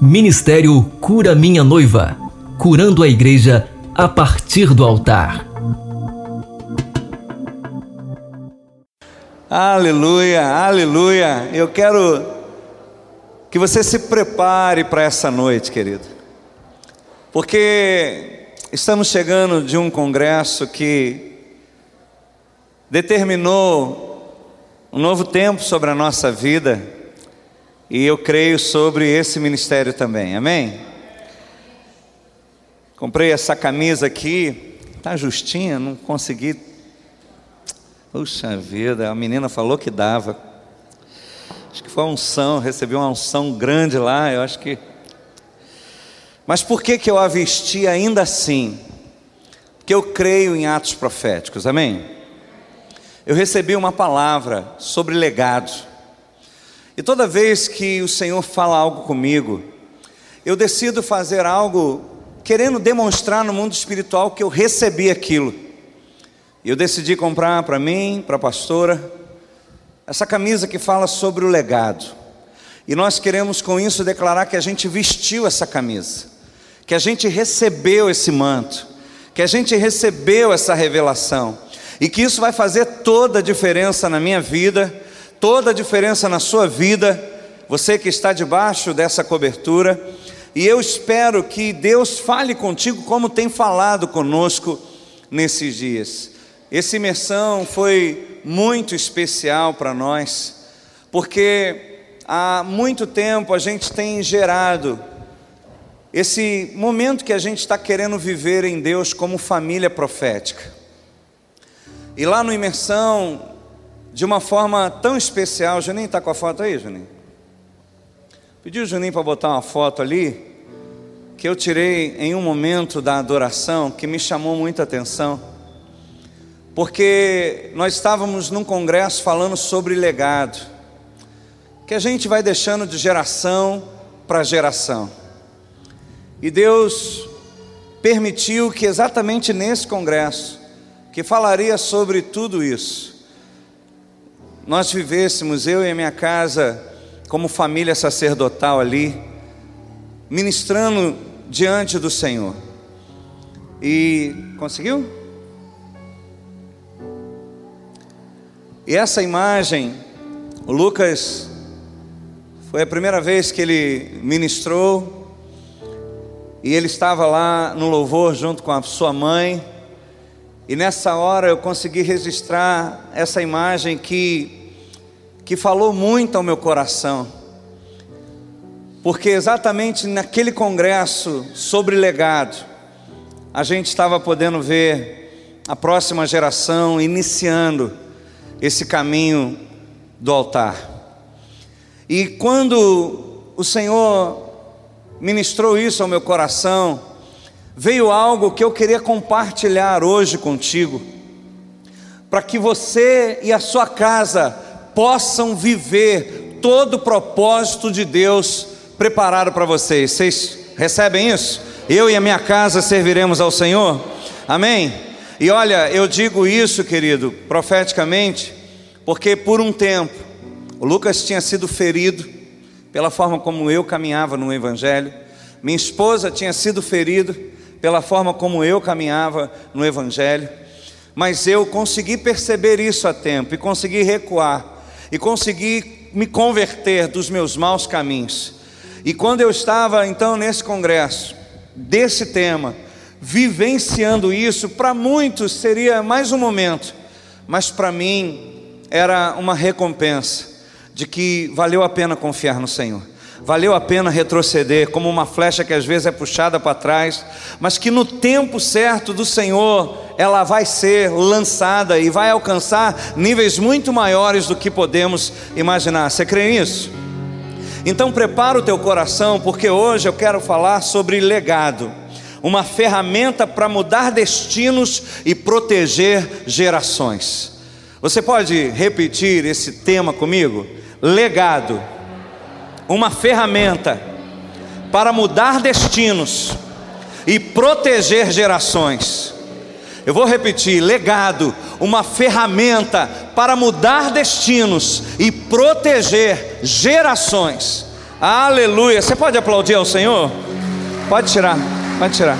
Ministério Cura Minha Noiva curando a igreja a partir do altar. Aleluia, aleluia. Eu quero que você se prepare para essa noite, querido, porque estamos chegando de um congresso que determinou um novo tempo sobre a nossa vida e eu creio sobre esse ministério também, amém? Comprei essa camisa aqui, tá justinha, não consegui. Puxa vida, a menina falou que dava. Acho que foi uma unção, recebi uma unção grande lá, eu acho que. Mas por que, que eu a vesti ainda assim? Porque eu creio em atos proféticos, amém? Eu recebi uma palavra sobre legado. E toda vez que o Senhor fala algo comigo, eu decido fazer algo querendo demonstrar no mundo espiritual que eu recebi aquilo. E eu decidi comprar para mim, para a pastora, essa camisa que fala sobre o legado. E nós queremos com isso declarar que a gente vestiu essa camisa, que a gente recebeu esse manto, que a gente recebeu essa revelação, e que isso vai fazer toda a diferença na minha vida toda a diferença na sua vida, você que está debaixo dessa cobertura, e eu espero que Deus fale contigo como tem falado conosco nesses dias. Essa imersão foi muito especial para nós, porque há muito tempo a gente tem gerado esse momento que a gente está querendo viver em Deus como família profética. E lá no imersão, de uma forma tão especial. Juninho está com a foto aí, Juninho? Pediu o Juninho para botar uma foto ali, que eu tirei em um momento da adoração que me chamou muita atenção, porque nós estávamos num congresso falando sobre legado, que a gente vai deixando de geração para geração, e Deus permitiu que exatamente nesse congresso, que falaria sobre tudo isso, nós vivêssemos, eu e a minha casa, como família sacerdotal ali, ministrando diante do Senhor. E conseguiu? E essa imagem, o Lucas, foi a primeira vez que ele ministrou, e ele estava lá no louvor junto com a sua mãe, e nessa hora eu consegui registrar essa imagem que, que falou muito ao meu coração. Porque exatamente naquele congresso sobre legado, a gente estava podendo ver a próxima geração iniciando esse caminho do altar. E quando o Senhor ministrou isso ao meu coração, veio algo que eu queria compartilhar hoje contigo, para que você e a sua casa possam viver todo o propósito de Deus preparado para vocês. Vocês recebem isso? Eu e a minha casa serviremos ao Senhor? Amém? E olha, eu digo isso, querido, profeticamente, porque por um tempo o Lucas tinha sido ferido pela forma como eu caminhava no Evangelho, minha esposa tinha sido ferida pela forma como eu caminhava no Evangelho, mas eu consegui perceber isso a tempo e consegui recuar e consegui me converter dos meus maus caminhos. E quando eu estava então nesse congresso, desse tema, vivenciando isso, para muitos seria mais um momento, mas para mim era uma recompensa de que valeu a pena confiar no Senhor. Valeu a pena retroceder, como uma flecha que às vezes é puxada para trás, mas que no tempo certo do Senhor ela vai ser lançada e vai alcançar níveis muito maiores do que podemos imaginar. Você crê nisso? Então prepara o teu coração, porque hoje eu quero falar sobre legado, uma ferramenta para mudar destinos e proteger gerações. Você pode repetir esse tema comigo? Legado uma ferramenta para mudar destinos e proteger gerações. Eu vou repetir: legado, uma ferramenta para mudar destinos e proteger gerações. Aleluia. Você pode aplaudir ao Senhor? Pode tirar, pode tirar.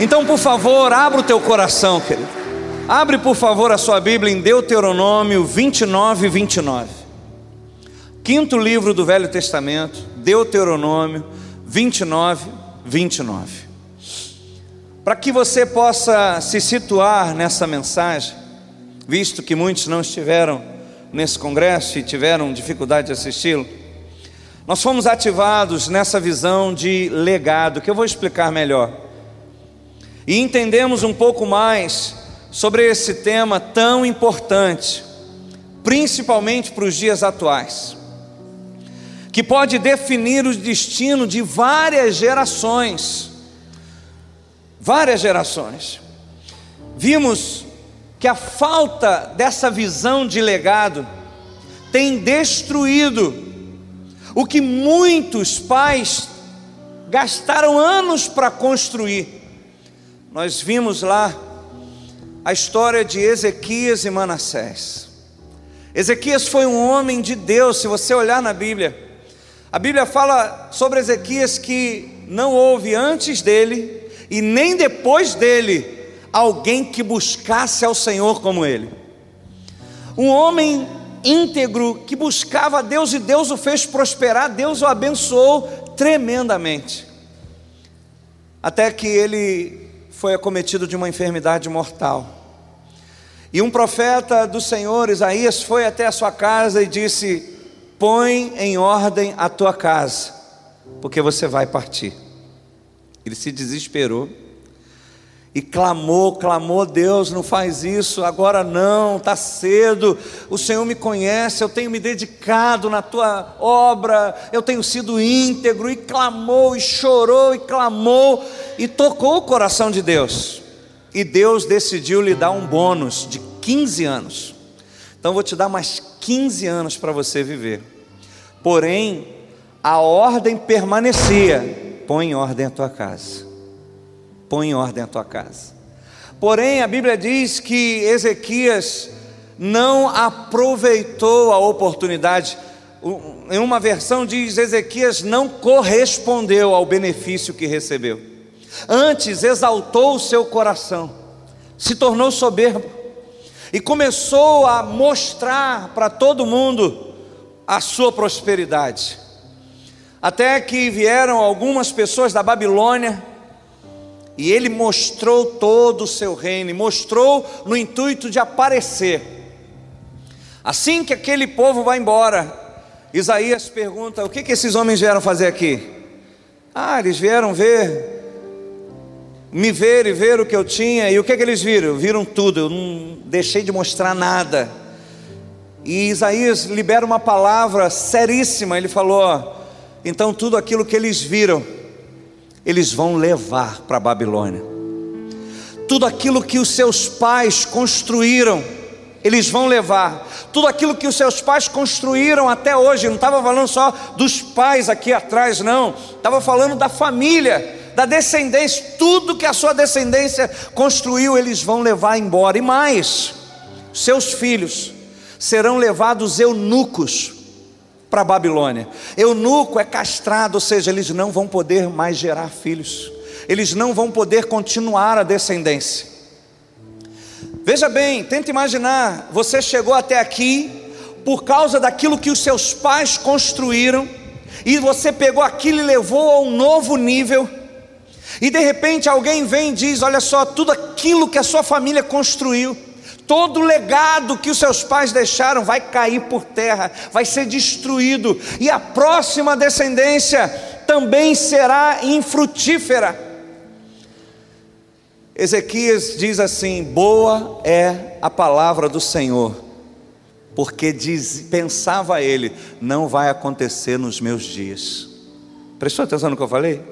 Então, por favor, abra o teu coração, querido. Abre, por favor, a sua Bíblia em Deuteronômio 29, 29. Quinto livro do Velho Testamento, Deuteronômio 29, 29. Para que você possa se situar nessa mensagem, visto que muitos não estiveram nesse congresso e tiveram dificuldade de assisti-lo, nós fomos ativados nessa visão de legado, que eu vou explicar melhor. E entendemos um pouco mais sobre esse tema tão importante, principalmente para os dias atuais, que pode definir o destino de várias gerações. Várias gerações. Vimos que a falta dessa visão de legado tem destruído o que muitos pais gastaram anos para construir. Nós vimos lá a história de Ezequias e Manassés. Ezequias foi um homem de Deus, se você olhar na Bíblia. A Bíblia fala sobre Ezequias que não houve antes dele e nem depois dele alguém que buscasse ao Senhor como ele. Um homem íntegro que buscava a Deus e Deus o fez prosperar, Deus o abençoou tremendamente. Até que ele foi acometido de uma enfermidade mortal. E um profeta do Senhor, Isaías, foi até a sua casa e disse: Põe em ordem a tua casa, porque você vai partir. Ele se desesperou e clamou, clamou, Deus, não faz isso, agora não, está cedo, o Senhor me conhece, eu tenho me dedicado na tua obra, eu tenho sido íntegro, e clamou, e chorou, e clamou, e tocou o coração de Deus, e Deus decidiu lhe dar um bônus de 15 anos, então vou te dar mais 15 anos para você viver, porém, a ordem permanecia, põe em ordem a tua casa põe em ordem a tua casa. Porém, a Bíblia diz que Ezequias não aproveitou a oportunidade. Em uma versão diz: Ezequias não correspondeu ao benefício que recebeu. Antes exaltou o seu coração, se tornou soberbo e começou a mostrar para todo mundo a sua prosperidade. Até que vieram algumas pessoas da Babilônia e ele mostrou todo o seu reino, mostrou no intuito de aparecer. Assim que aquele povo vai embora, Isaías pergunta: O que, que esses homens vieram fazer aqui? Ah, eles vieram ver, me ver e ver o que eu tinha, e o que, que eles viram? Viram tudo, eu não deixei de mostrar nada. E Isaías libera uma palavra seríssima, ele falou: Então tudo aquilo que eles viram, eles vão levar para a Babilônia. Tudo aquilo que os seus pais construíram, eles vão levar. Tudo aquilo que os seus pais construíram até hoje, não estava falando só dos pais aqui atrás, não, estava falando da família, da descendência, tudo que a sua descendência construiu, eles vão levar embora. E mais, seus filhos serão levados eunucos para a Babilônia. Eunuco é castrado, ou seja, eles não vão poder mais gerar filhos, eles não vão poder continuar a descendência. Veja bem, tenta imaginar, você chegou até aqui por causa daquilo que os seus pais construíram, e você pegou aquilo e levou a um novo nível, e de repente alguém vem e diz: Olha só, tudo aquilo que a sua família construiu, Todo o legado que os seus pais deixaram vai cair por terra, vai ser destruído, e a próxima descendência também será infrutífera. Ezequias diz assim: Boa é a palavra do Senhor, porque diz, pensava ele, não vai acontecer nos meus dias. Prestou atenção no que eu falei?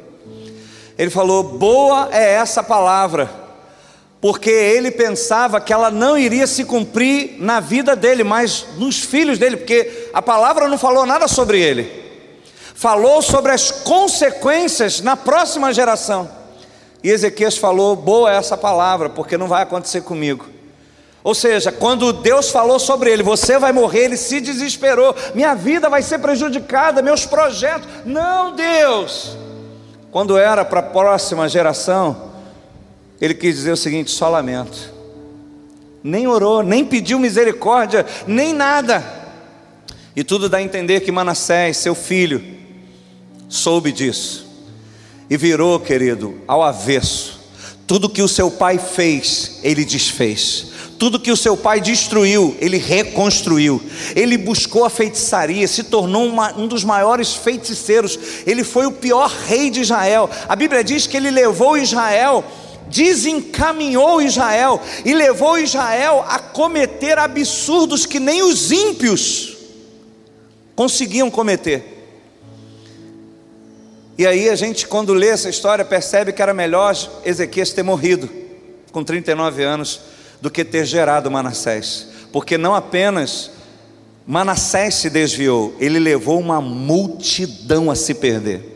Ele falou: Boa é essa palavra porque ele pensava que ela não iria se cumprir na vida dele, mas nos filhos dele, porque a palavra não falou nada sobre ele, falou sobre as consequências na próxima geração. E Ezequias falou: boa é essa palavra, porque não vai acontecer comigo. Ou seja, quando Deus falou sobre ele, você vai morrer, ele se desesperou, minha vida vai ser prejudicada, meus projetos. Não, Deus. Quando era para a próxima geração, ele quis dizer o seguinte: só lamento. Nem orou, nem pediu misericórdia, nem nada. E tudo dá a entender que Manassés, seu filho, soube disso e virou, querido, ao avesso. Tudo que o seu pai fez, ele desfez. Tudo que o seu pai destruiu, ele reconstruiu. Ele buscou a feitiçaria, se tornou uma, um dos maiores feiticeiros. Ele foi o pior rei de Israel. A Bíblia diz que ele levou Israel, desencaminhou Israel e levou Israel a cometer absurdos que nem os ímpios conseguiam cometer. E aí a gente, quando lê essa história, percebe que era melhor Ezequias ter morrido com 39 anos do que ter gerado Manassés, porque não apenas Manassés se desviou, ele levou uma multidão a se perder.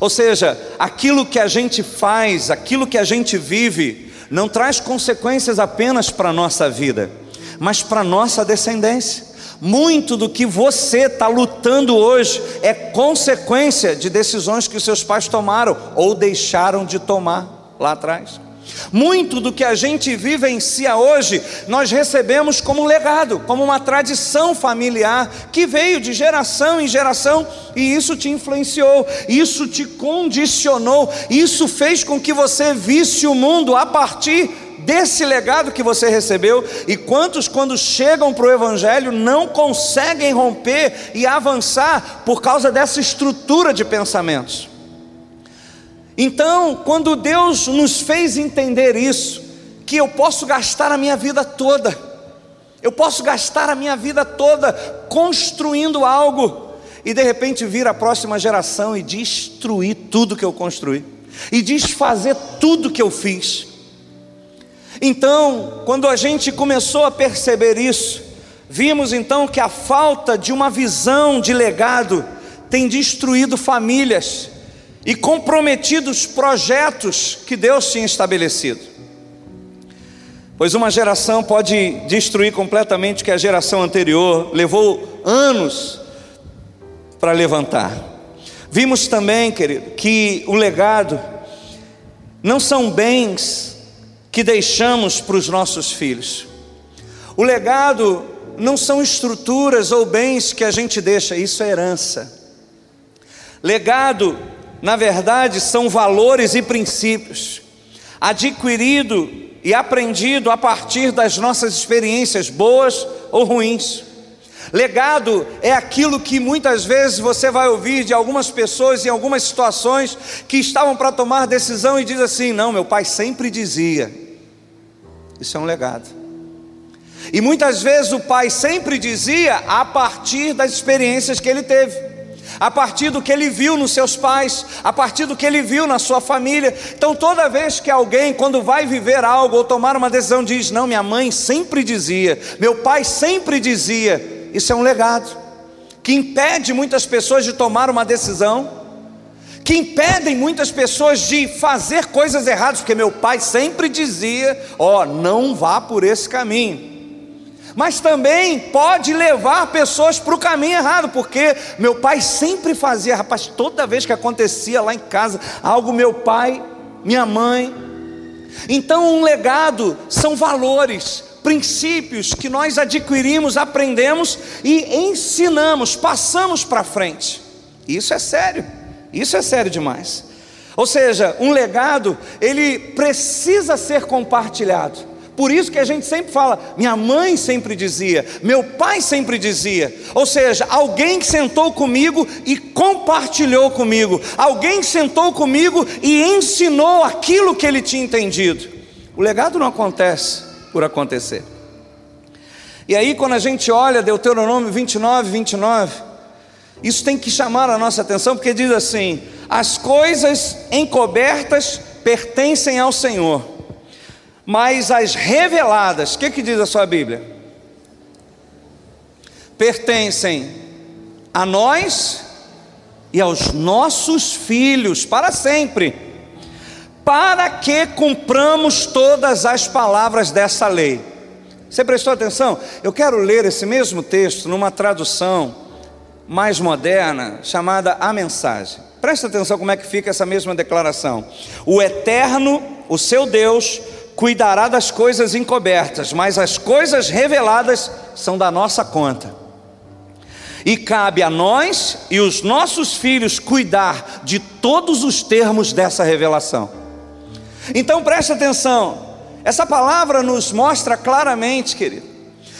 Ou seja, aquilo que a gente faz, aquilo que a gente vive, não traz consequências apenas para a nossa vida, mas para a nossa descendência. Muito do que você está lutando hoje é consequência de decisões que seus pais tomaram ou deixaram de tomar lá atrás. Muito do que a gente vivencia hoje, nós recebemos como legado, como uma tradição familiar que veio de geração em geração e isso te influenciou, isso te condicionou, isso fez com que você visse o mundo a partir desse legado que você recebeu, e quantos, quando chegam para o Evangelho, não conseguem romper e avançar por causa dessa estrutura de pensamentos. Então, quando Deus nos fez entender isso, que eu posso gastar a minha vida toda, eu posso gastar a minha vida toda construindo algo, e de repente vir a próxima geração e destruir tudo que eu construí, e desfazer tudo que eu fiz. Então, quando a gente começou a perceber isso, vimos então que a falta de uma visão de legado tem destruído famílias e comprometido os projetos que Deus tinha estabelecido. Pois uma geração pode destruir completamente o que a geração anterior levou anos para levantar. Vimos também, querido, que o legado não são bens que deixamos para os nossos filhos. O legado não são estruturas ou bens que a gente deixa, isso é herança. Legado, na verdade, são valores e princípios, adquirido e aprendido a partir das nossas experiências boas ou ruins. Legado é aquilo que muitas vezes você vai ouvir de algumas pessoas em algumas situações que estavam para tomar decisão e diz assim: "Não, meu pai sempre dizia". Isso é um legado. E muitas vezes o pai sempre dizia a partir das experiências que ele teve a partir do que ele viu nos seus pais, a partir do que ele viu na sua família. Então, toda vez que alguém, quando vai viver algo ou tomar uma decisão, diz: Não, minha mãe sempre dizia, meu pai sempre dizia, isso é um legado que impede muitas pessoas de tomar uma decisão. Que impedem muitas pessoas de fazer coisas erradas, porque meu pai sempre dizia: Ó, oh, não vá por esse caminho mas também pode levar pessoas para o caminho errado, porque meu pai sempre fazia, rapaz, toda vez que acontecia lá em casa algo, meu pai, minha mãe. Então, um legado são valores, princípios que nós adquirimos, aprendemos e ensinamos, passamos para frente. Isso é sério, isso é sério demais. Ou seja, um legado, ele precisa ser compartilhado. Por isso que a gente sempre fala, minha mãe sempre dizia, meu pai sempre dizia. Ou seja, alguém que sentou comigo e compartilhou comigo, alguém que sentou comigo e ensinou aquilo que ele tinha entendido. O legado não acontece por acontecer. E aí, quando a gente olha Deuteronômio 29, 29, isso tem que chamar a nossa atenção, porque diz assim: as coisas encobertas pertencem ao Senhor mas as reveladas, o que, que diz a sua Bíblia? Pertencem a nós e aos nossos filhos para sempre, para que cumpramos todas as palavras dessa lei. Você prestou atenção? Eu quero ler esse mesmo texto numa tradução mais moderna, chamada A Mensagem. Presta atenção como é que fica essa mesma declaração. O eterno, o seu Deus, cuidará das coisas encobertas, mas as coisas reveladas são da nossa conta. E cabe a nós e os nossos filhos cuidar de todos os termos dessa revelação. Então preste atenção, essa palavra nos mostra claramente, querido,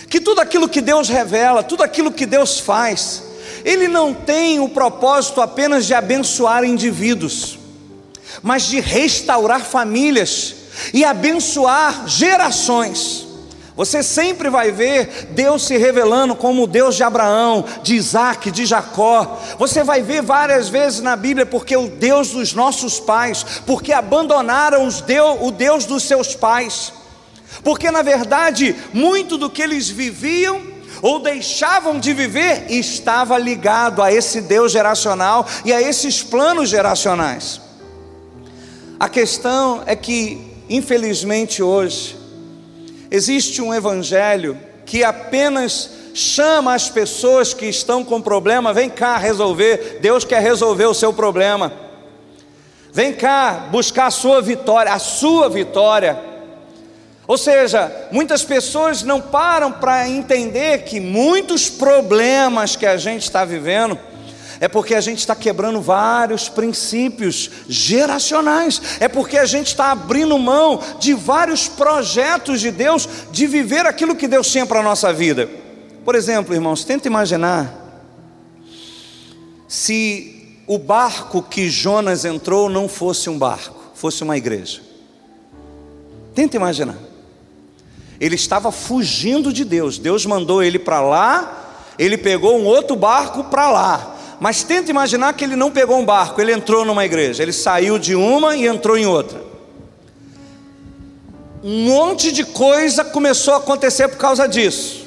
que tudo aquilo que Deus revela, tudo aquilo que Deus faz, Ele não tem o propósito apenas de abençoar indivíduos, mas de restaurar famílias e abençoar gerações. Você sempre vai ver Deus se revelando como o Deus de Abraão, de Isaac, de Jacó. Você vai ver várias vezes na Bíblia, porque o Deus dos nossos pais, porque abandonaram Deus, o Deus dos seus pais. Porque na verdade, muito do que eles viviam ou deixavam de viver estava ligado a esse Deus geracional e a esses planos geracionais. A questão é que Infelizmente hoje, existe um evangelho que apenas chama as pessoas que estão com problema, vem cá resolver, Deus quer resolver o seu problema. Vem cá buscar a sua vitória, a sua vitória. Ou seja, muitas pessoas não param para entender que muitos problemas que a gente está vivendo é porque a gente está quebrando vários princípios geracionais, é porque a gente está abrindo mão de vários projetos de Deus de viver aquilo que Deus tinha para a nossa vida. Por exemplo, irmãos, tenta imaginar se o barco que Jonas entrou não fosse um barco, fosse uma igreja. Tenta imaginar. Ele estava fugindo de Deus, Deus mandou ele para lá, ele pegou um outro barco para lá. Mas tenta imaginar que ele não pegou um barco, ele entrou numa igreja, ele saiu de uma e entrou em outra. Um monte de coisa começou a acontecer por causa disso.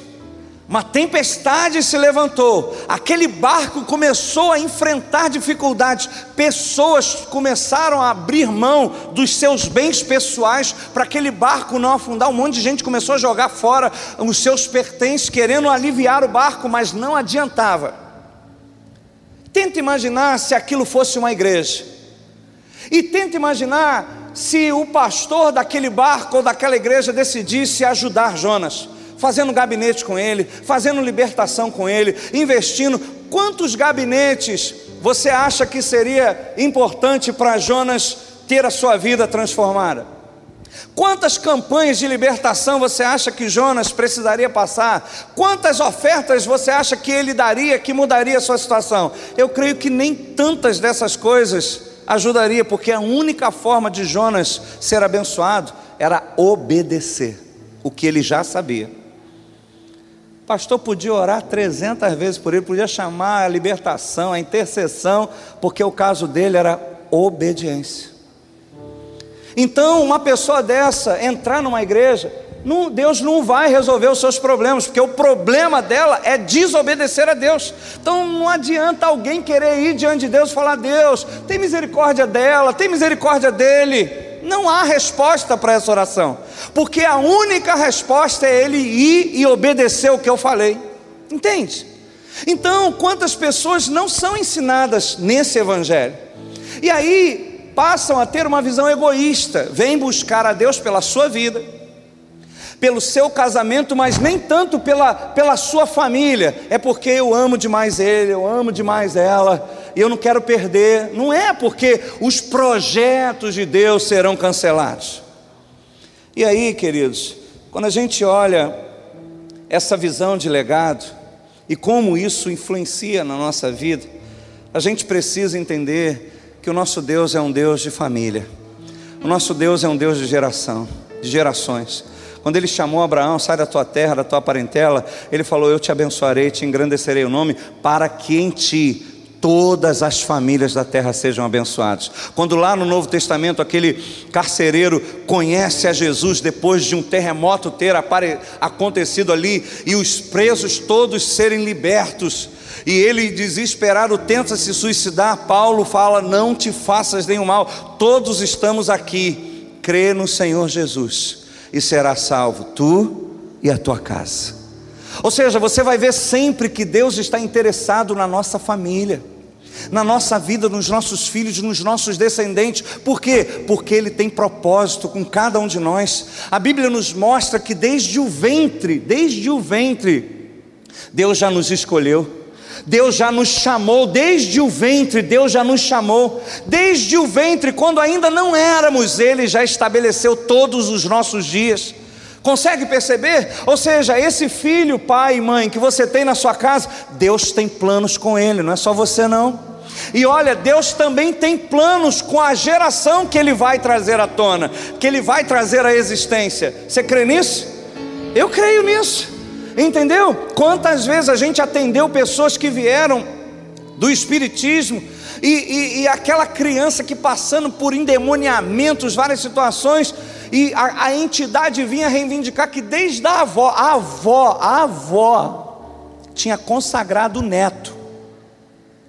Uma tempestade se levantou, aquele barco começou a enfrentar dificuldades, pessoas começaram a abrir mão dos seus bens pessoais para aquele barco não afundar. Um monte de gente começou a jogar fora os seus pertences, querendo aliviar o barco, mas não adiantava. Tenta imaginar se aquilo fosse uma igreja. E tenta imaginar se o pastor daquele barco ou daquela igreja decidisse ajudar Jonas, fazendo gabinete com ele, fazendo libertação com ele, investindo. Quantos gabinetes você acha que seria importante para Jonas ter a sua vida transformada? Quantas campanhas de libertação você acha que Jonas precisaria passar? Quantas ofertas você acha que ele daria que mudaria a sua situação? Eu creio que nem tantas dessas coisas ajudaria, porque a única forma de Jonas ser abençoado era obedecer o que ele já sabia. O pastor podia orar 300 vezes por ele, podia chamar a libertação, a intercessão, porque o caso dele era obediência. Então, uma pessoa dessa entrar numa igreja, não, Deus não vai resolver os seus problemas, porque o problema dela é desobedecer a Deus. Então não adianta alguém querer ir diante de Deus e falar: Deus, tem misericórdia dela, tem misericórdia dele. Não há resposta para essa oração, porque a única resposta é ele ir e obedecer o que eu falei. Entende? Então, quantas pessoas não são ensinadas nesse evangelho? E aí, passam a ter uma visão egoísta, vêm buscar a Deus pela sua vida, pelo seu casamento, mas nem tanto pela, pela sua família, é porque eu amo demais ele, eu amo demais ela, e eu não quero perder, não é porque os projetos de Deus serão cancelados. E aí, queridos, quando a gente olha essa visão de legado e como isso influencia na nossa vida, a gente precisa entender que o nosso Deus é um Deus de família. O nosso Deus é um Deus de geração, de gerações. Quando ele chamou Abraão, sai da tua terra, da tua parentela, ele falou: Eu te abençoarei, te engrandecerei o nome, para que em ti todas as famílias da terra sejam abençoadas. Quando lá no Novo Testamento aquele carcereiro conhece a Jesus depois de um terremoto ter acontecido ali e os presos todos serem libertos, e ele desesperado tenta se suicidar, Paulo fala: Não te faças nenhum mal, todos estamos aqui. Crê no Senhor Jesus e será salvo, tu e a tua casa. Ou seja, você vai ver sempre que Deus está interessado na nossa família, na nossa vida, nos nossos filhos, nos nossos descendentes. Por quê? Porque Ele tem propósito com cada um de nós. A Bíblia nos mostra que desde o ventre, desde o ventre, Deus já nos escolheu. Deus já nos chamou, desde o ventre, Deus já nos chamou, desde o ventre, quando ainda não éramos, Ele já estabeleceu todos os nossos dias. Consegue perceber? Ou seja, esse filho, pai e mãe que você tem na sua casa, Deus tem planos com ele, não é só você não. E olha, Deus também tem planos com a geração que Ele vai trazer à tona, que Ele vai trazer à existência. Você crê nisso? Eu creio nisso. Entendeu? Quantas vezes a gente atendeu pessoas que vieram do Espiritismo e, e, e aquela criança que passando por endemoniamentos, várias situações, e a, a entidade vinha reivindicar que desde a avó, a avó, a avó tinha consagrado o neto.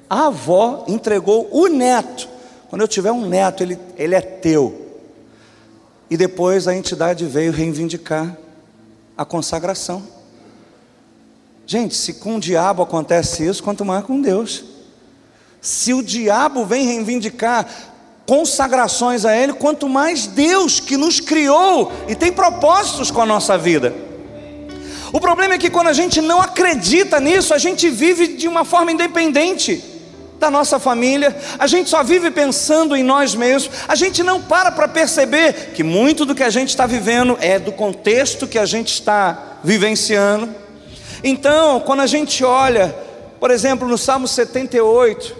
A avó entregou o neto. Quando eu tiver um neto, ele, ele é teu. E depois a entidade veio reivindicar a consagração. Gente, se com o diabo acontece isso, quanto mais com Deus. Se o diabo vem reivindicar consagrações a Ele, quanto mais Deus que nos criou e tem propósitos com a nossa vida. O problema é que quando a gente não acredita nisso, a gente vive de uma forma independente da nossa família, a gente só vive pensando em nós mesmos, a gente não para para perceber que muito do que a gente está vivendo é do contexto que a gente está vivenciando. Então, quando a gente olha, por exemplo, no Salmo 78,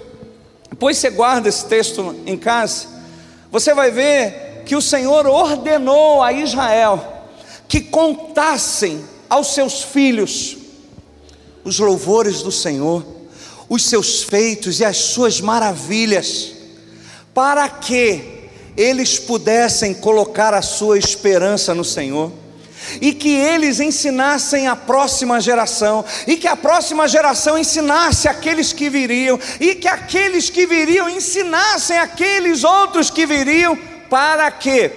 depois você guarda esse texto em casa, você vai ver que o Senhor ordenou a Israel que contassem aos seus filhos os louvores do Senhor, os seus feitos e as suas maravilhas, para que eles pudessem colocar a sua esperança no Senhor e que eles ensinassem a próxima geração, e que a próxima geração ensinasse aqueles que viriam, e que aqueles que viriam ensinassem aqueles outros que viriam, para quê?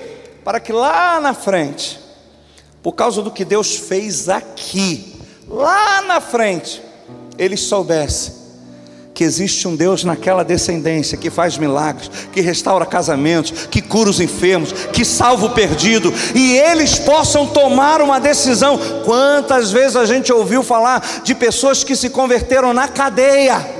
Para que lá na frente, por causa do que Deus fez aqui, lá na frente, eles soubessem que existe um Deus naquela descendência que faz milagres, que restaura casamentos, que cura os enfermos, que salva o perdido, e eles possam tomar uma decisão. Quantas vezes a gente ouviu falar de pessoas que se converteram na cadeia?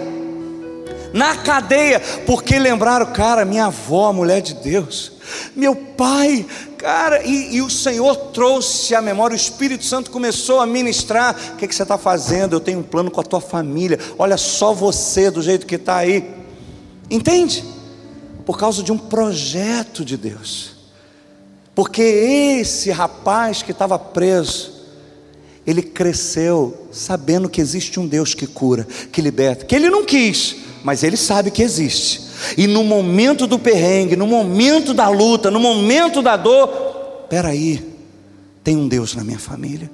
Na cadeia, porque lembraram, cara, minha avó, mulher de Deus, meu pai, cara, e, e, o Senhor trouxe a memória, o Espírito Santo começou a ministrar. O que, que você está fazendo? Eu tenho um plano com a tua família. Olha só você do jeito que está aí. Entende? Por causa de um projeto de Deus. Porque esse rapaz que estava preso, ele cresceu sabendo que existe um Deus que cura, que liberta, que ele não quis, mas ele sabe que existe. E no momento do perrengue, no momento da luta, no momento da dor, peraí, tem um Deus na minha família.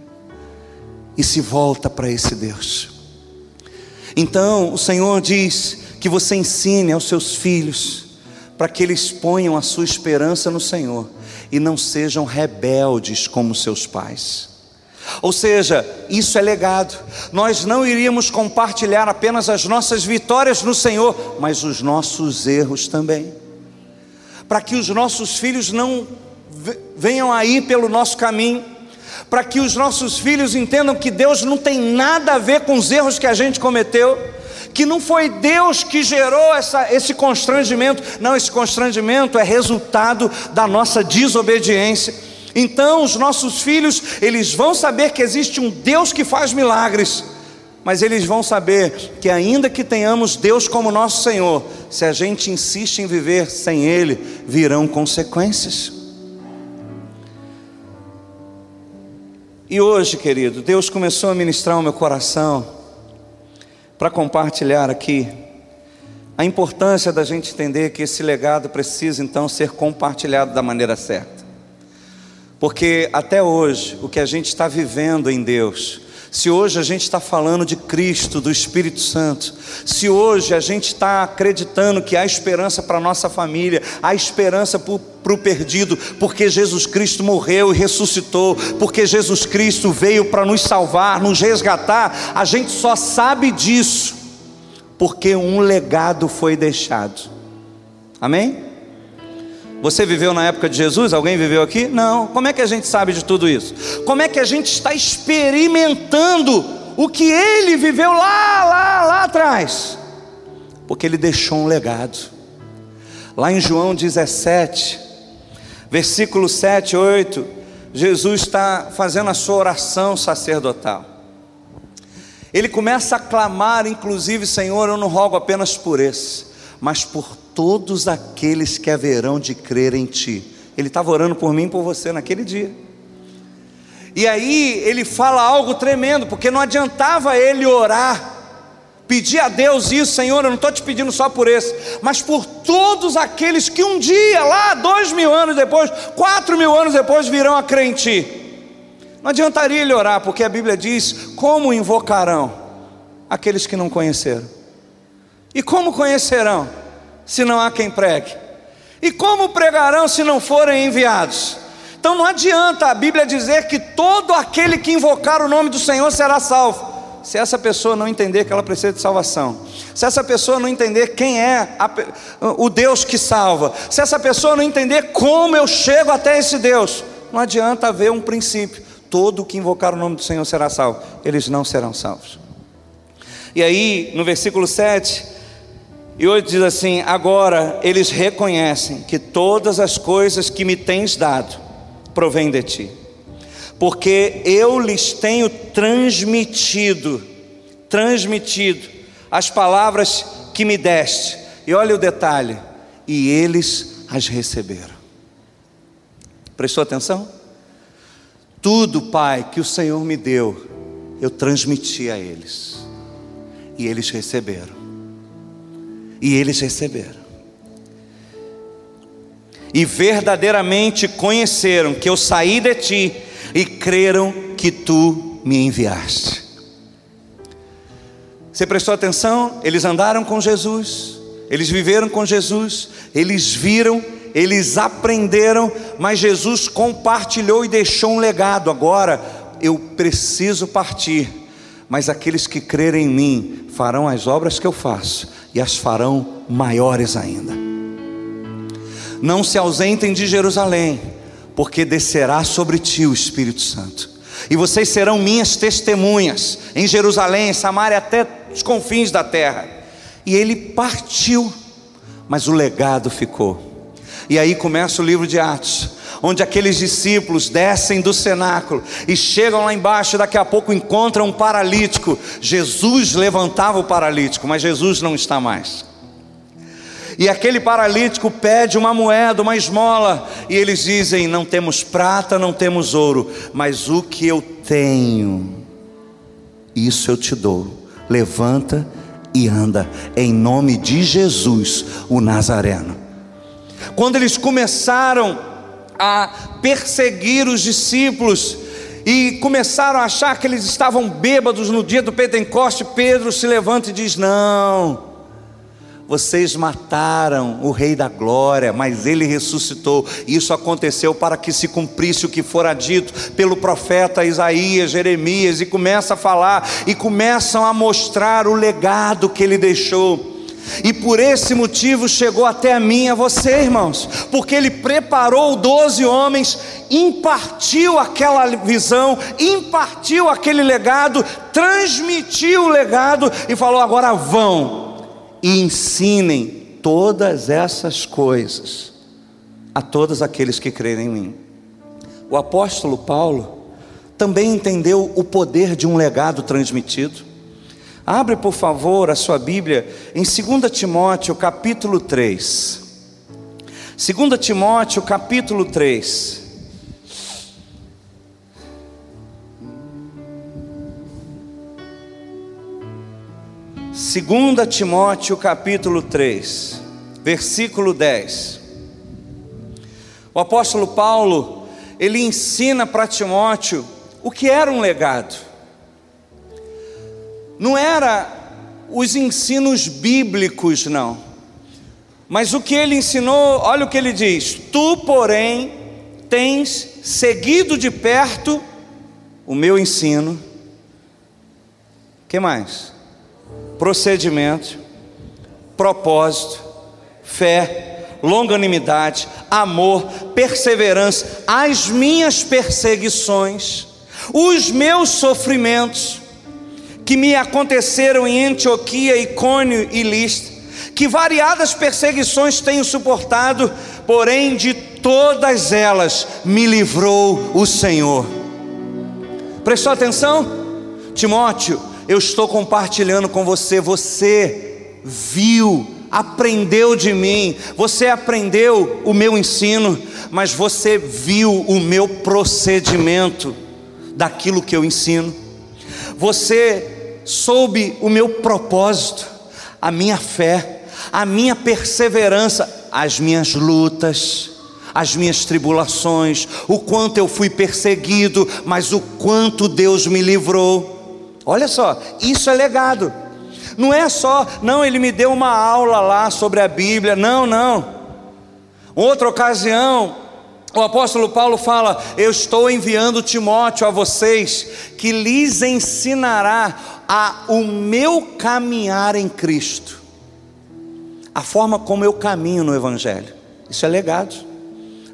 E se volta para esse Deus. Então o Senhor diz que você ensine aos seus filhos, para que eles ponham a sua esperança no Senhor e não sejam rebeldes como seus pais. Ou seja, isso é legado. Nós não iríamos compartilhar apenas as nossas vitórias no Senhor, mas os nossos erros também. Para que os nossos filhos não venham aí pelo nosso caminho, para que os nossos filhos entendam que Deus não tem nada a ver com os erros que a gente cometeu, que não foi Deus que gerou essa, esse constrangimento, não, esse constrangimento é resultado da nossa desobediência. Então os nossos filhos, eles vão saber que existe um Deus que faz milagres, mas eles vão saber que ainda que tenhamos Deus como nosso Senhor, se a gente insiste em viver sem Ele, virão consequências. E hoje, querido, Deus começou a ministrar o meu coração para compartilhar aqui a importância da gente entender que esse legado precisa então ser compartilhado da maneira certa. Porque até hoje, o que a gente está vivendo em Deus, se hoje a gente está falando de Cristo, do Espírito Santo, se hoje a gente está acreditando que há esperança para a nossa família, há esperança para o perdido, porque Jesus Cristo morreu e ressuscitou, porque Jesus Cristo veio para nos salvar, nos resgatar, a gente só sabe disso, porque um legado foi deixado. Amém? Você viveu na época de Jesus? Alguém viveu aqui? Não. Como é que a gente sabe de tudo isso? Como é que a gente está experimentando o que ele viveu lá, lá, lá atrás? Porque ele deixou um legado. Lá em João 17, versículo 7, 8, Jesus está fazendo a sua oração sacerdotal. Ele começa a clamar, inclusive, Senhor, eu não rogo apenas por esse, mas por todos aqueles que haverão de crer em ti. Ele estava orando por mim e por você naquele dia. E aí ele fala algo tremendo, porque não adiantava ele orar, pedir a Deus isso, Senhor, eu não estou te pedindo só por esse, mas por todos aqueles que um dia, lá dois mil anos depois, quatro mil anos depois, virão a crer em ti. Não adiantaria ele orar, porque a Bíblia diz: como invocarão aqueles que não conheceram? E como conhecerão? Se não há quem pregue? E como pregarão se não forem enviados? Então não adianta a Bíblia dizer que todo aquele que invocar o nome do Senhor será salvo. Se essa pessoa não entender que ela precisa de salvação, se essa pessoa não entender quem é a, o Deus que salva, se essa pessoa não entender como eu chego até esse Deus, não adianta haver um princípio: todo que invocar o nome do Senhor será salvo, eles não serão salvos. E aí, no versículo 7, e hoje diz assim: agora eles reconhecem que todas as coisas que me tens dado provêm de ti, porque eu lhes tenho transmitido, transmitido as palavras que me deste. E olha o detalhe: e eles as receberam. Prestou atenção? Tudo, Pai, que o Senhor me deu, eu transmiti a eles, e eles receberam e eles receberam. E verdadeiramente conheceram que eu saí de ti e creram que tu me enviaste. Você prestou atenção? Eles andaram com Jesus, eles viveram com Jesus, eles viram, eles aprenderam, mas Jesus compartilhou e deixou um legado. Agora eu preciso partir, mas aqueles que crerem em mim farão as obras que eu faço e as farão maiores ainda. Não se ausentem de Jerusalém, porque descerá sobre ti o Espírito Santo. E vocês serão minhas testemunhas em Jerusalém, em Samaria, até os confins da terra. E ele partiu, mas o legado ficou. E aí começa o livro de Atos onde aqueles discípulos descem do cenáculo e chegam lá embaixo, daqui a pouco encontram um paralítico. Jesus levantava o paralítico, mas Jesus não está mais. E aquele paralítico pede uma moeda, uma esmola, e eles dizem: Não temos prata, não temos ouro, mas o que eu tenho, isso eu te dou. Levanta e anda, em nome de Jesus, o Nazareno. Quando eles começaram a perseguir os discípulos e começaram a achar que eles estavam bêbados no dia do Pentecoste. Pedro se levanta e diz: Não, vocês mataram o Rei da Glória, mas ele ressuscitou. Isso aconteceu para que se cumprisse o que fora dito pelo profeta Isaías, Jeremias, e começa a falar e começam a mostrar o legado que ele deixou. E por esse motivo chegou até a mim a você, irmãos, porque ele preparou doze homens, impartiu aquela visão, impartiu aquele legado, transmitiu o legado e falou: agora vão e ensinem todas essas coisas a todos aqueles que crerem em mim. O apóstolo Paulo também entendeu o poder de um legado transmitido. Abre, por favor, a sua Bíblia em 2 Timóteo, capítulo 3. 2 Timóteo, capítulo 3. Segunda Timóteo capítulo 3, versículo 10. O apóstolo Paulo, ele ensina para Timóteo o que era um legado. Não era os ensinos bíblicos, não. Mas o que ele ensinou, olha o que ele diz: Tu, porém, tens seguido de perto o meu ensino. Que mais? Procedimento, propósito, fé, longanimidade, amor, perseverança, as minhas perseguições, os meus sofrimentos que me aconteceram em Antioquia, Icônio e Listra, que variadas perseguições tenho suportado, porém de todas elas me livrou o Senhor. Prestou atenção? Timóteo, eu estou compartilhando com você, você viu, aprendeu de mim, você aprendeu o meu ensino, mas você viu o meu procedimento daquilo que eu ensino. Você soube o meu propósito, a minha fé, a minha perseverança, as minhas lutas, as minhas tribulações, o quanto eu fui perseguido, mas o quanto Deus me livrou. Olha só, isso é legado. Não é só, não, ele me deu uma aula lá sobre a Bíblia. Não, não. Outra ocasião, o apóstolo Paulo fala: Eu estou enviando Timóteo a vocês, que lhes ensinará a o meu caminhar em Cristo, a forma como eu caminho no Evangelho. Isso é legado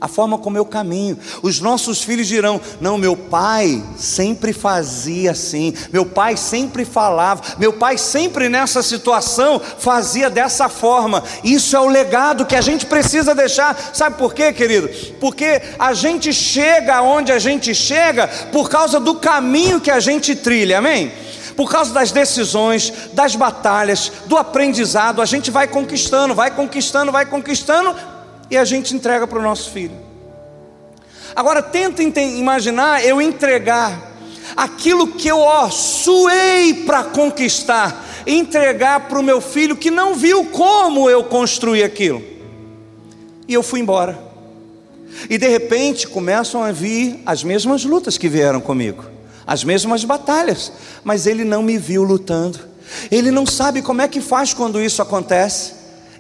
a forma como eu caminho. Os nossos filhos dirão: Não, meu pai sempre fazia assim, meu pai sempre falava, meu pai sempre nessa situação fazia dessa forma. Isso é o legado que a gente precisa deixar. Sabe por quê, querido? Porque a gente chega onde a gente chega por causa do caminho que a gente trilha, amém? por causa das decisões, das batalhas, do aprendizado, a gente vai conquistando, vai conquistando, vai conquistando, e a gente entrega para o nosso filho. Agora tenta imaginar eu entregar aquilo que eu ó, suei para conquistar, entregar para o meu filho que não viu como eu construí aquilo. E eu fui embora. E de repente começam a vir as mesmas lutas que vieram comigo, as mesmas batalhas, mas ele não me viu lutando. Ele não sabe como é que faz quando isso acontece.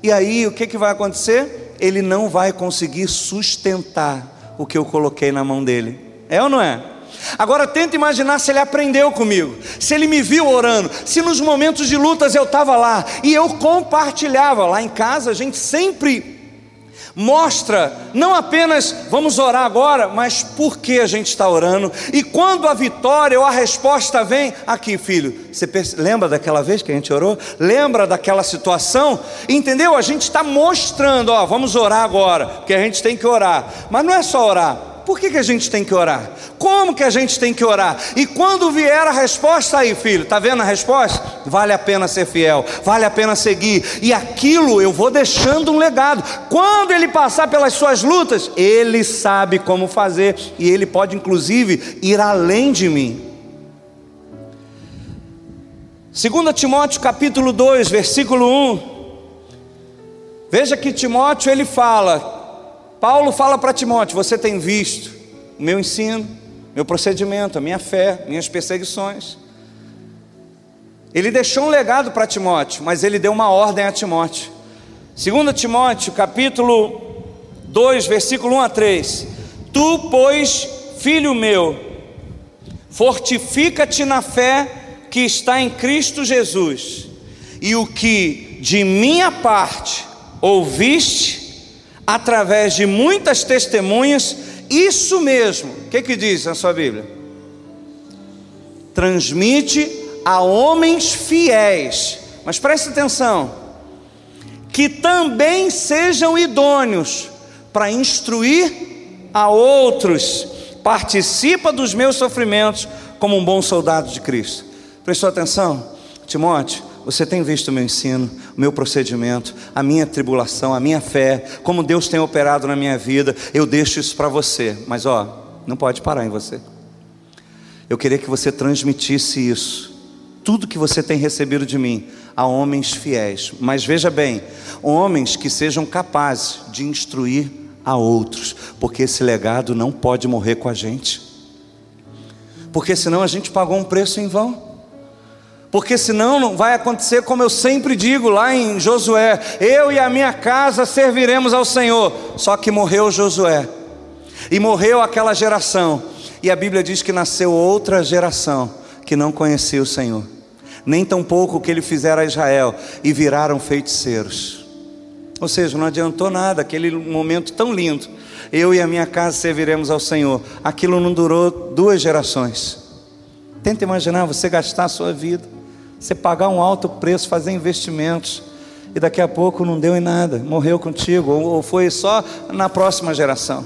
E aí o que, que vai acontecer? Ele não vai conseguir sustentar o que eu coloquei na mão dele. É ou não é? Agora tenta imaginar se ele aprendeu comigo, se ele me viu orando, se nos momentos de lutas eu estava lá e eu compartilhava. Lá em casa a gente sempre mostra não apenas vamos orar agora, mas por que a gente está orando. E quando a vitória ou a resposta vem, aqui, filho, você lembra daquela vez que a gente orou? Lembra daquela situação? Entendeu? A gente está mostrando, ó, vamos orar agora, porque a gente tem que orar. Mas não é só orar, por que, que a gente tem que orar? Como que a gente tem que orar? E quando vier a resposta aí, filho, tá vendo a resposta? Vale a pena ser fiel, vale a pena seguir. E aquilo eu vou deixando um legado. Quando ele passar pelas suas lutas, ele sabe como fazer e ele pode inclusive ir além de mim. 2 Timóteo capítulo 2, versículo 1. Veja que Timóteo ele fala: Paulo fala para Timóteo: Você tem visto o meu ensino, meu procedimento, a minha fé, minhas perseguições. Ele deixou um legado para Timóteo, mas ele deu uma ordem a Timóteo. 2 Timóteo, capítulo 2, versículo 1 a 3. Tu, pois, filho meu, fortifica-te na fé que está em Cristo Jesus, e o que de minha parte ouviste, através de muitas testemunhas, isso mesmo, o que, que diz na sua Bíblia? Transmite a homens fiéis, mas preste atenção, que também sejam idôneos para instruir a outros, participa dos meus sofrimentos como um bom soldado de Cristo. Prestou atenção? Timóteo, você tem visto o meu ensino, o meu procedimento, a minha tribulação, a minha fé, como Deus tem operado na minha vida. Eu deixo isso para você, mas ó, não pode parar em você. Eu queria que você transmitisse isso, tudo que você tem recebido de mim, a homens fiéis. Mas veja bem, homens que sejam capazes de instruir a outros, porque esse legado não pode morrer com a gente, porque senão a gente pagou um preço em vão. Porque senão não vai acontecer como eu sempre digo lá em Josué: eu e a minha casa serviremos ao Senhor. Só que morreu Josué, e morreu aquela geração, e a Bíblia diz que nasceu outra geração que não conhecia o Senhor, nem tampouco o que ele fizera a Israel, e viraram feiticeiros. Ou seja, não adiantou nada, aquele momento tão lindo. Eu e a minha casa serviremos ao Senhor. Aquilo não durou duas gerações. Tenta imaginar você gastar a sua vida você pagar um alto preço, fazer investimentos, e daqui a pouco não deu em nada, morreu contigo, ou foi só na próxima geração.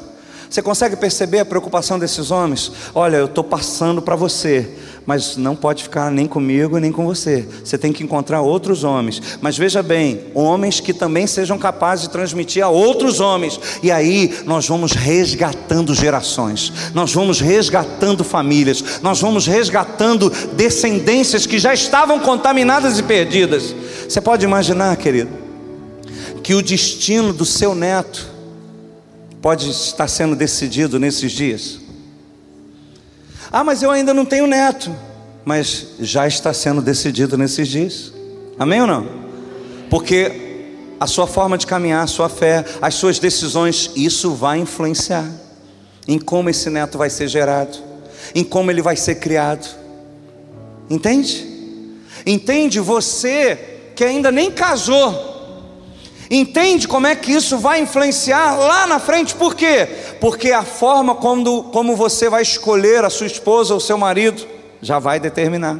Você consegue perceber a preocupação desses homens? Olha, eu estou passando para você, mas não pode ficar nem comigo nem com você. Você tem que encontrar outros homens. Mas veja bem, homens que também sejam capazes de transmitir a outros homens. E aí nós vamos resgatando gerações, nós vamos resgatando famílias, nós vamos resgatando descendências que já estavam contaminadas e perdidas. Você pode imaginar, querido, que o destino do seu neto pode estar sendo decidido nesses dias. Ah, mas eu ainda não tenho neto. Mas já está sendo decidido nesses dias. Amém ou não? Porque a sua forma de caminhar, a sua fé, as suas decisões, isso vai influenciar em como esse neto vai ser gerado, em como ele vai ser criado. Entende? Entende você que ainda nem casou, Entende como é que isso vai influenciar lá na frente? Por quê? Porque a forma como, como você vai escolher a sua esposa ou seu marido já vai determinar.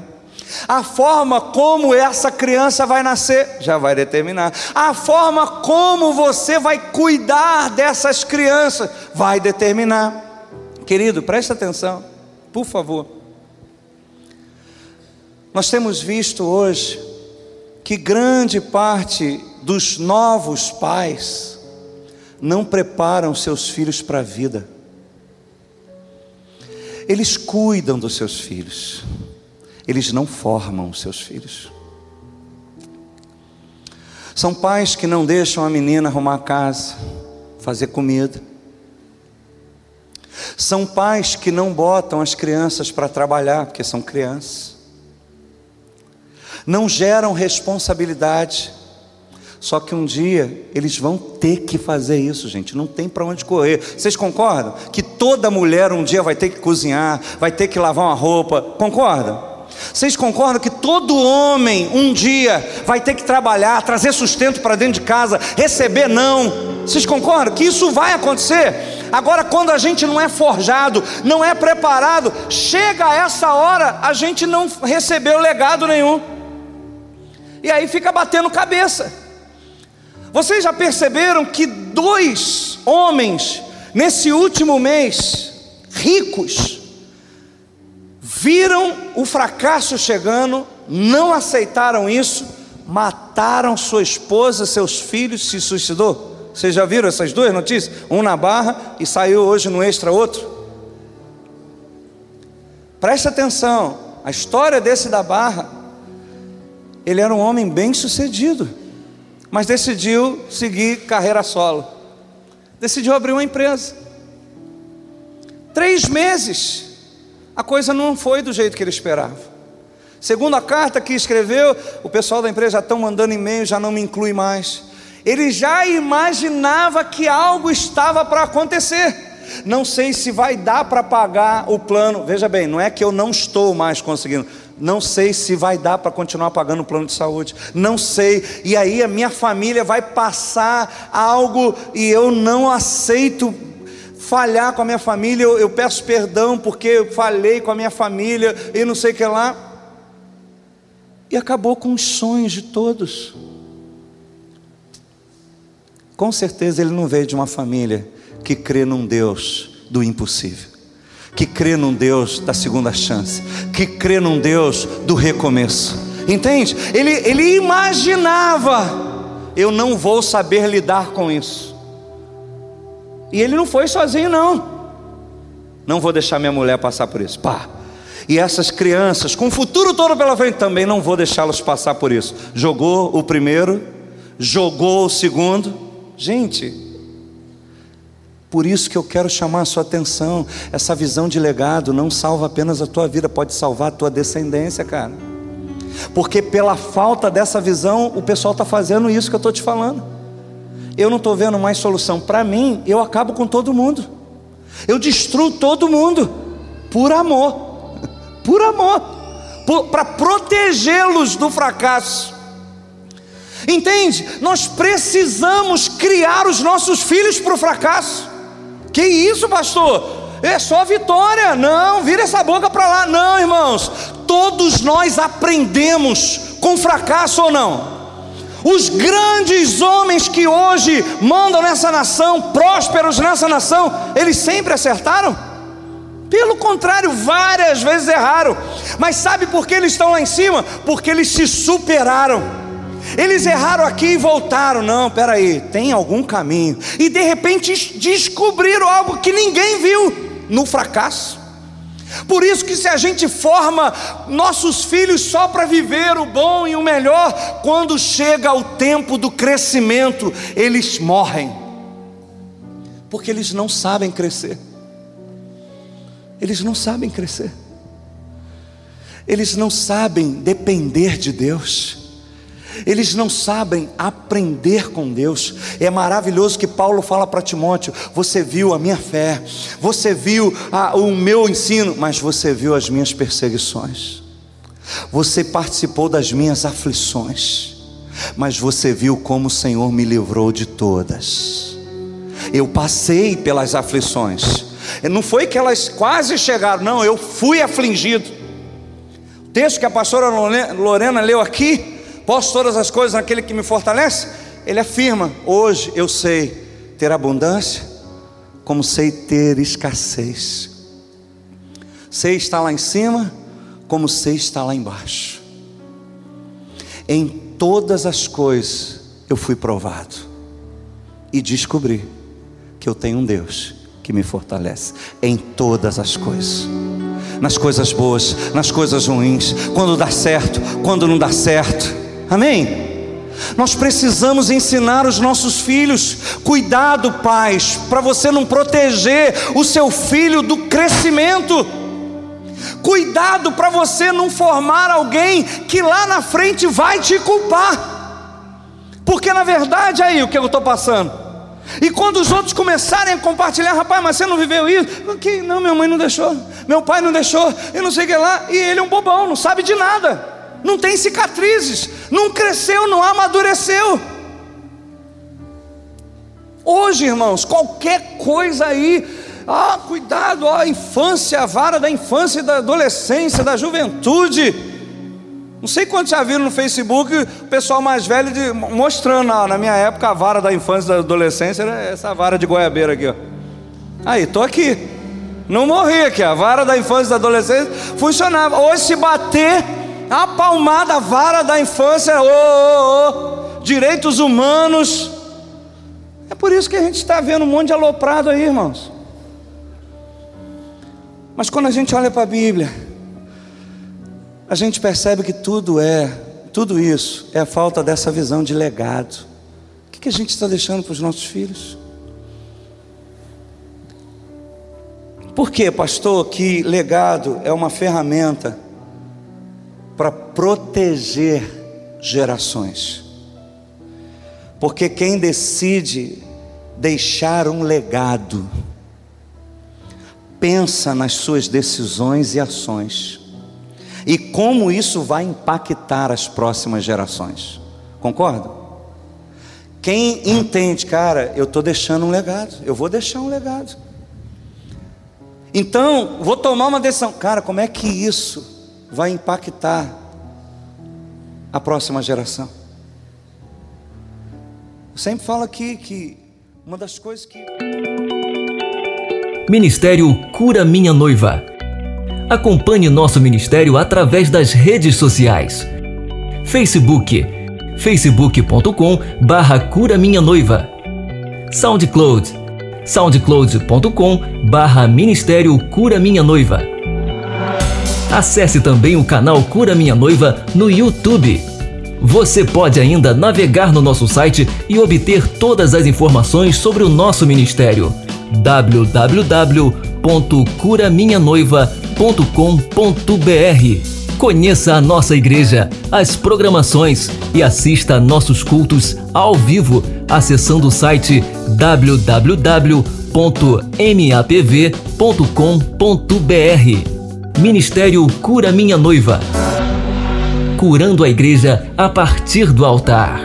A forma como essa criança vai nascer já vai determinar. A forma como você vai cuidar dessas crianças vai determinar. Querido, preste atenção, por favor. Nós temos visto hoje que grande parte dos novos pais não preparam seus filhos para a vida. Eles cuidam dos seus filhos, eles não formam os seus filhos. São pais que não deixam a menina arrumar a casa, fazer comida. São pais que não botam as crianças para trabalhar, porque são crianças. Não geram responsabilidade só que um dia eles vão ter que fazer isso, gente. Não tem para onde correr. Vocês concordam? Que toda mulher um dia vai ter que cozinhar, vai ter que lavar uma roupa. Concordam? Vocês concordam que todo homem um dia vai ter que trabalhar, trazer sustento para dentro de casa, receber não? Vocês concordam que isso vai acontecer? Agora, quando a gente não é forjado, não é preparado, chega essa hora, a gente não recebeu legado nenhum. E aí fica batendo cabeça. Vocês já perceberam que dois homens, nesse último mês, ricos, viram o fracasso chegando, não aceitaram isso, mataram sua esposa, seus filhos, se suicidou? Vocês já viram essas duas notícias? Um na barra e saiu hoje no extra outro. Preste atenção, a história desse da barra, ele era um homem bem sucedido mas decidiu seguir carreira solo. Decidiu abrir uma empresa. Três meses, a coisa não foi do jeito que ele esperava. Segundo a carta que escreveu, o pessoal da empresa já estão mandando e-mail, já não me inclui mais. Ele já imaginava que algo estava para acontecer. Não sei se vai dar para pagar o plano. Veja bem, não é que eu não estou mais conseguindo não sei se vai dar para continuar pagando o plano de saúde, não sei, e aí a minha família vai passar algo e eu não aceito falhar com a minha família, eu, eu peço perdão porque eu falhei com a minha família e não sei o que lá, e acabou com os sonhos de todos. Com certeza ele não veio de uma família que crê num Deus do impossível que crê num Deus da segunda chance, que crê num Deus do recomeço. Entende? Ele, ele imaginava, eu não vou saber lidar com isso. E ele não foi sozinho, não. Não vou deixar minha mulher passar por isso. Pá. E essas crianças, com o futuro todo pela frente, também não vou deixá-los passar por isso. Jogou o primeiro, jogou o segundo. Gente, por isso que eu quero chamar a sua atenção. Essa visão de legado não salva apenas a tua vida, pode salvar a tua descendência, cara. Porque pela falta dessa visão, o pessoal está fazendo isso que eu estou te falando. Eu não estou vendo mais solução. Para mim, eu acabo com todo mundo. Eu destruo todo mundo. Por amor. Por amor. Para protegê-los do fracasso. Entende? Nós precisamos criar os nossos filhos para o fracasso. Que isso, pastor? É só vitória. Não, vira essa boca para lá. Não, irmãos. Todos nós aprendemos com fracasso ou não. Os grandes homens que hoje mandam nessa nação, prósperos nessa nação, eles sempre acertaram? Pelo contrário, várias vezes erraram. Mas sabe por que eles estão lá em cima? Porque eles se superaram. Eles erraram aqui e voltaram. Não, peraí, tem algum caminho. E de repente descobriram algo que ninguém viu no fracasso. Por isso que se a gente forma nossos filhos só para viver o bom e o melhor, quando chega o tempo do crescimento, eles morrem. Porque eles não sabem crescer. Eles não sabem crescer. Eles não sabem depender de Deus. Eles não sabem aprender com Deus. É maravilhoso que Paulo fala para Timóteo: Você viu a minha fé, você viu a, o meu ensino, mas você viu as minhas perseguições. Você participou das minhas aflições, mas você viu como o Senhor me livrou de todas. Eu passei pelas aflições. Não foi que elas quase chegaram, não, eu fui afligido. O texto que a pastora Lorena leu aqui, Posso todas as coisas naquele que me fortalece? Ele afirma: Hoje eu sei ter abundância, como sei ter escassez. Sei estar lá em cima, como sei estar lá embaixo. Em todas as coisas eu fui provado e descobri que eu tenho um Deus que me fortalece em todas as coisas. Nas coisas boas, nas coisas ruins, quando dá certo, quando não dá certo Amém? Nós precisamos ensinar os nossos filhos. Cuidado, pais, para você não proteger o seu filho do crescimento. Cuidado para você não formar alguém que lá na frente vai te culpar. Porque na verdade aí o que eu estou passando. E quando os outros começarem a compartilhar, rapaz, mas você não viveu isso? Não, minha mãe não deixou, meu pai não deixou, eu não sei o que lá, e ele é um bobão, não sabe de nada não tem cicatrizes, não cresceu, não amadureceu. Hoje, irmãos, qualquer coisa aí, ah, cuidado, a infância, a vara da infância e da adolescência, da juventude. Não sei quantos já viram no Facebook o pessoal mais velho de, mostrando na, na, minha época a vara da infância e da adolescência, era essa vara de goiabeira aqui, ó. Aí, tô aqui. Não morri aqui, a vara da infância e da adolescência funcionava. Hoje se bater a palmada, vara da infância, oh, oh, oh, direitos humanos. É por isso que a gente está vendo um monte de aloprado aí, irmãos. Mas quando a gente olha para a Bíblia, a gente percebe que tudo é, tudo isso é a falta dessa visão de legado. O que, que a gente está deixando para os nossos filhos? Por que, pastor, que legado é uma ferramenta para proteger gerações. Porque quem decide deixar um legado, pensa nas suas decisões e ações, e como isso vai impactar as próximas gerações. Concorda? Quem entende, cara, eu estou deixando um legado, eu vou deixar um legado. Então, vou tomar uma decisão. Cara, como é que isso vai impactar a próxima geração. Eu sempre falo aqui que uma das coisas que. Ministério Cura Minha Noiva. Acompanhe nosso ministério através das redes sociais. Facebook, facebook.com barra Cura Minha Noiva. SoundCloud, soundcloud.com barra Ministério Cura Minha Noiva. Acesse também o canal Cura Minha Noiva no YouTube. Você pode ainda navegar no nosso site e obter todas as informações sobre o nosso ministério www.curaminhanoiva.com.br Conheça a nossa igreja, as programações e assista a nossos cultos ao vivo acessando o site www.mapv.com.br. Ministério Cura Minha Noiva. Curando a igreja a partir do altar.